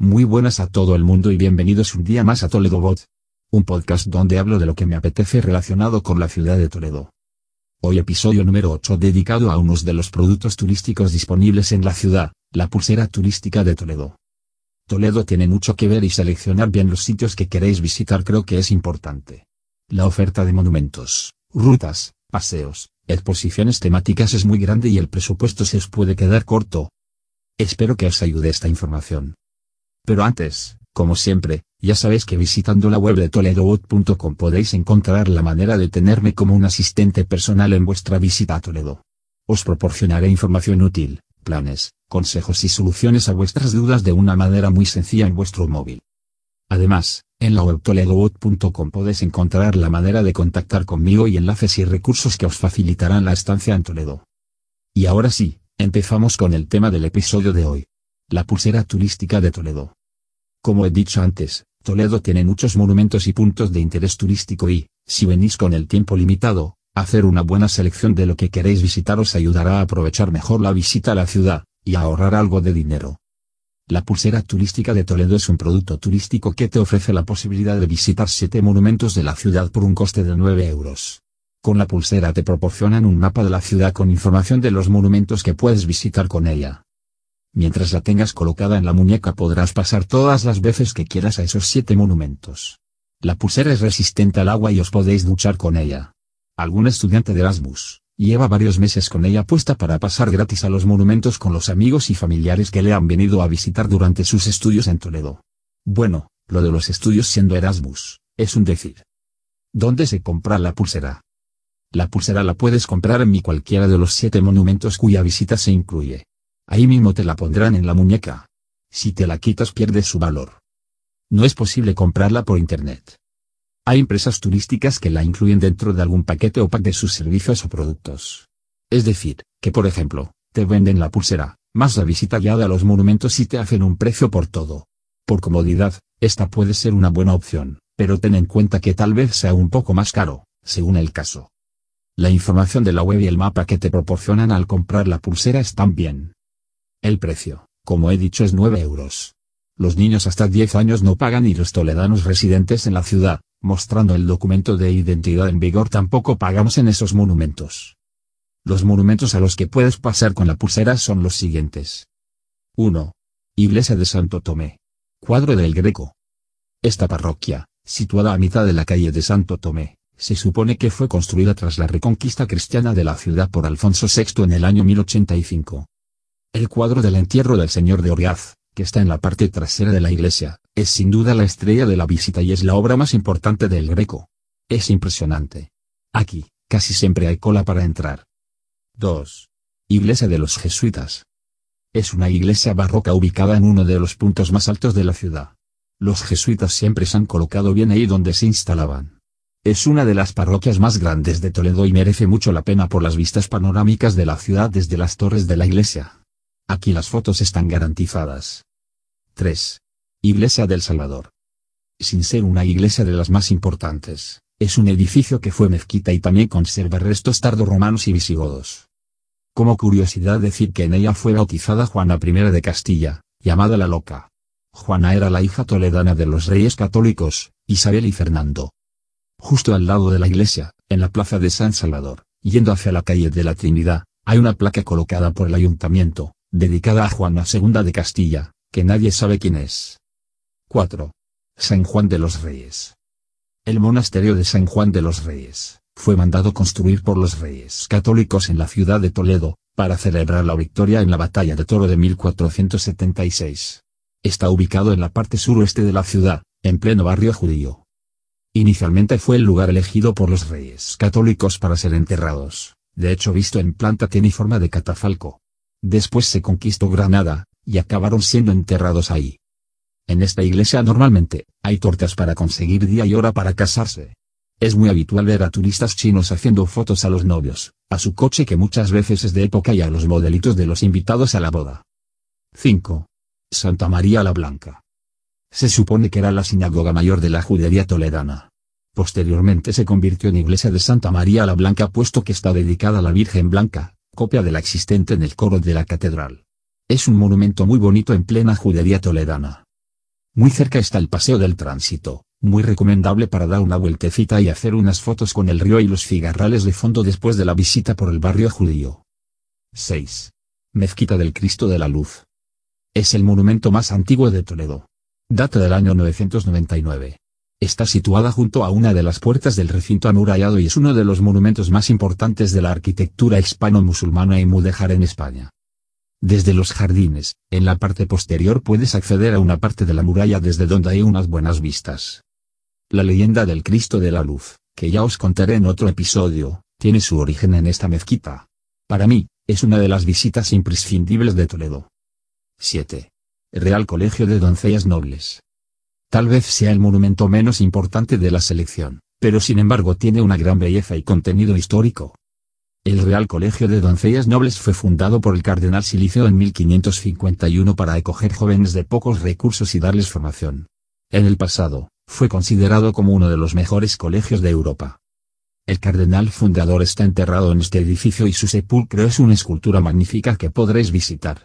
Muy buenas a todo el mundo y bienvenidos un día más a Toledo Bot. Un podcast donde hablo de lo que me apetece relacionado con la ciudad de Toledo. Hoy episodio número 8 dedicado a unos de los productos turísticos disponibles en la ciudad, la pulsera turística de Toledo. Toledo tiene mucho que ver y seleccionar bien los sitios que queréis visitar creo que es importante. La oferta de monumentos, rutas, paseos, exposiciones temáticas es muy grande y el presupuesto se os puede quedar corto. Espero que os ayude esta información. Pero antes, como siempre, ya sabéis que visitando la web de toledobot.com podéis encontrar la manera de tenerme como un asistente personal en vuestra visita a Toledo. Os proporcionaré información útil, planes, consejos y soluciones a vuestras dudas de una manera muy sencilla en vuestro móvil. Además, en la web toledobot.com podéis encontrar la manera de contactar conmigo y enlaces y recursos que os facilitarán la estancia en Toledo. Y ahora sí, empezamos con el tema del episodio de hoy. La pulsera turística de Toledo. Como he dicho antes, Toledo tiene muchos monumentos y puntos de interés turístico y, si venís con el tiempo limitado, hacer una buena selección de lo que queréis visitar os ayudará a aprovechar mejor la visita a la ciudad, y a ahorrar algo de dinero. La pulsera turística de Toledo es un producto turístico que te ofrece la posibilidad de visitar siete monumentos de la ciudad por un coste de 9 euros. Con la pulsera te proporcionan un mapa de la ciudad con información de los monumentos que puedes visitar con ella. Mientras la tengas colocada en la muñeca podrás pasar todas las veces que quieras a esos siete monumentos. La pulsera es resistente al agua y os podéis duchar con ella. Algún estudiante de Erasmus, lleva varios meses con ella puesta para pasar gratis a los monumentos con los amigos y familiares que le han venido a visitar durante sus estudios en Toledo. Bueno, lo de los estudios siendo Erasmus, es un decir. ¿Dónde se compra la pulsera? La pulsera la puedes comprar en mi cualquiera de los siete monumentos cuya visita se incluye. Ahí mismo te la pondrán en la muñeca. Si te la quitas pierdes su valor. No es posible comprarla por internet. Hay empresas turísticas que la incluyen dentro de algún paquete o pack de sus servicios o productos. Es decir, que por ejemplo, te venden la pulsera, más la visita guiada a los monumentos y te hacen un precio por todo. Por comodidad, esta puede ser una buena opción, pero ten en cuenta que tal vez sea un poco más caro, según el caso. La información de la web y el mapa que te proporcionan al comprar la pulsera están bien. El precio, como he dicho, es 9 euros. Los niños hasta 10 años no pagan y los toledanos residentes en la ciudad, mostrando el documento de identidad en vigor tampoco pagamos en esos monumentos. Los monumentos a los que puedes pasar con la pulsera son los siguientes. 1. Iglesia de Santo Tomé. Cuadro del Greco. Esta parroquia, situada a mitad de la calle de Santo Tomé, se supone que fue construida tras la reconquista cristiana de la ciudad por Alfonso VI en el año 1085. El cuadro del entierro del Señor de Oriaz, que está en la parte trasera de la iglesia, es sin duda la estrella de la visita y es la obra más importante del Greco. Es impresionante. Aquí, casi siempre hay cola para entrar. 2. Iglesia de los Jesuitas. Es una iglesia barroca ubicada en uno de los puntos más altos de la ciudad. Los jesuitas siempre se han colocado bien ahí donde se instalaban. Es una de las parroquias más grandes de Toledo y merece mucho la pena por las vistas panorámicas de la ciudad desde las torres de la iglesia. Aquí las fotos están garantizadas. 3. Iglesia del Salvador. Sin ser una iglesia de las más importantes, es un edificio que fue mezquita y también conserva restos tardorromanos y visigodos. Como curiosidad decir que en ella fue bautizada Juana I de Castilla, llamada la Loca. Juana era la hija toledana de los reyes católicos, Isabel y Fernando. Justo al lado de la iglesia, en la plaza de San Salvador, yendo hacia la calle de la Trinidad, hay una placa colocada por el ayuntamiento, dedicada a Juana II de Castilla, que nadie sabe quién es. 4. San Juan de los Reyes. El monasterio de San Juan de los Reyes, fue mandado construir por los reyes católicos en la ciudad de Toledo, para celebrar la victoria en la batalla de Toro de 1476. Está ubicado en la parte suroeste de la ciudad, en pleno barrio judío. Inicialmente fue el lugar elegido por los reyes católicos para ser enterrados, de hecho visto en planta tiene forma de catafalco. Después se conquistó Granada, y acabaron siendo enterrados ahí. En esta iglesia normalmente, hay tortas para conseguir día y hora para casarse. Es muy habitual ver a turistas chinos haciendo fotos a los novios, a su coche que muchas veces es de época y a los modelitos de los invitados a la boda. 5. Santa María la Blanca. Se supone que era la sinagoga mayor de la judería toledana. Posteriormente se convirtió en iglesia de Santa María la Blanca puesto que está dedicada a la Virgen Blanca, copia de la existente en el coro de la catedral. Es un monumento muy bonito en plena judería toledana. Muy cerca está el Paseo del Tránsito, muy recomendable para dar una vueltecita y hacer unas fotos con el río y los figarrales de fondo después de la visita por el barrio judío. 6. Mezquita del Cristo de la Luz. Es el monumento más antiguo de Toledo. Data del año 999. Está situada junto a una de las puertas del recinto amurallado y es uno de los monumentos más importantes de la arquitectura hispano-musulmana y mudéjar en España. Desde los jardines, en la parte posterior puedes acceder a una parte de la muralla desde donde hay unas buenas vistas. La leyenda del Cristo de la Luz, que ya os contaré en otro episodio, tiene su origen en esta mezquita. Para mí, es una de las visitas imprescindibles de Toledo. 7. Real Colegio de Doncellas Nobles. Tal vez sea el monumento menos importante de la selección, pero sin embargo tiene una gran belleza y contenido histórico. El Real Colegio de Doncellas Nobles fue fundado por el cardenal Silicio en 1551 para acoger jóvenes de pocos recursos y darles formación. En el pasado, fue considerado como uno de los mejores colegios de Europa. El cardenal fundador está enterrado en este edificio y su sepulcro es una escultura magnífica que podréis visitar.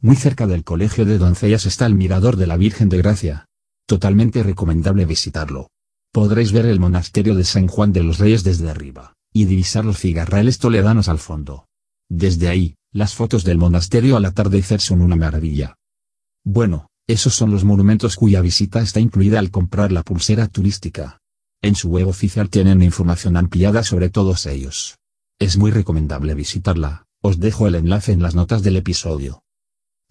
Muy cerca del Colegio de Doncellas está el Mirador de la Virgen de Gracia. Totalmente recomendable visitarlo. Podréis ver el monasterio de San Juan de los Reyes desde arriba y divisar los cigarrales toledanos al fondo. Desde ahí, las fotos del monasterio al atardecer son una maravilla. Bueno, esos son los monumentos cuya visita está incluida al comprar la pulsera turística. En su web oficial tienen información ampliada sobre todos ellos. Es muy recomendable visitarla, os dejo el enlace en las notas del episodio.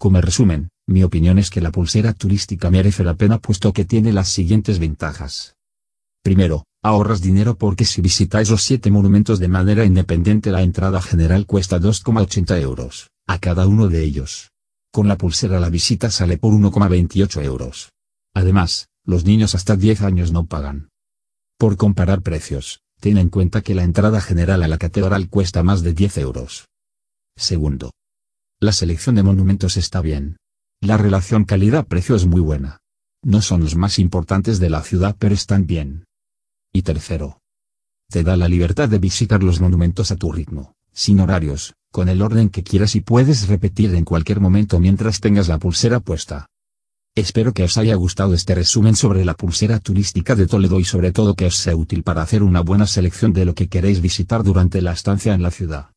Como resumen, mi opinión es que la pulsera turística merece la pena puesto que tiene las siguientes ventajas. Primero, Ahorras dinero porque si visitáis los siete monumentos de manera independiente la entrada general cuesta 2,80 euros, a cada uno de ellos. Con la pulsera la visita sale por 1,28 euros. Además, los niños hasta 10 años no pagan. Por comparar precios, ten en cuenta que la entrada general a la catedral cuesta más de 10 euros. Segundo. La selección de monumentos está bien. La relación calidad-precio es muy buena. No son los más importantes de la ciudad pero están bien. Y tercero, te da la libertad de visitar los monumentos a tu ritmo, sin horarios, con el orden que quieras y puedes repetir en cualquier momento mientras tengas la pulsera puesta. Espero que os haya gustado este resumen sobre la pulsera turística de Toledo y sobre todo que os sea útil para hacer una buena selección de lo que queréis visitar durante la estancia en la ciudad.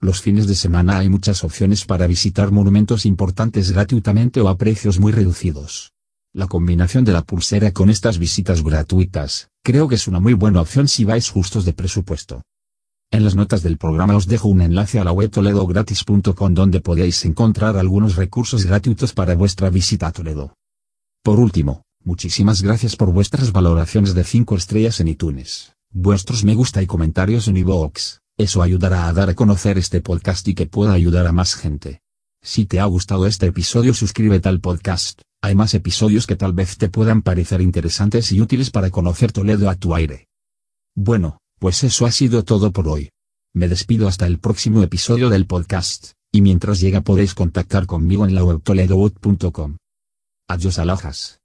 Los fines de semana hay muchas opciones para visitar monumentos importantes gratuitamente o a precios muy reducidos. La combinación de la pulsera con estas visitas gratuitas, creo que es una muy buena opción si vais justos de presupuesto. En las notas del programa os dejo un enlace a la web toledogratis.com donde podéis encontrar algunos recursos gratuitos para vuestra visita a Toledo. Por último, muchísimas gracias por vuestras valoraciones de 5 estrellas en iTunes, vuestros me gusta y comentarios en iVoox, eso ayudará a dar a conocer este podcast y que pueda ayudar a más gente. Si te ha gustado este episodio suscríbete al podcast hay más episodios que tal vez te puedan parecer interesantes y útiles para conocer Toledo a tu aire. Bueno, pues eso ha sido todo por hoy. Me despido hasta el próximo episodio del podcast, y mientras llega podéis contactar conmigo en la web toledobot.com. Adiós alajas.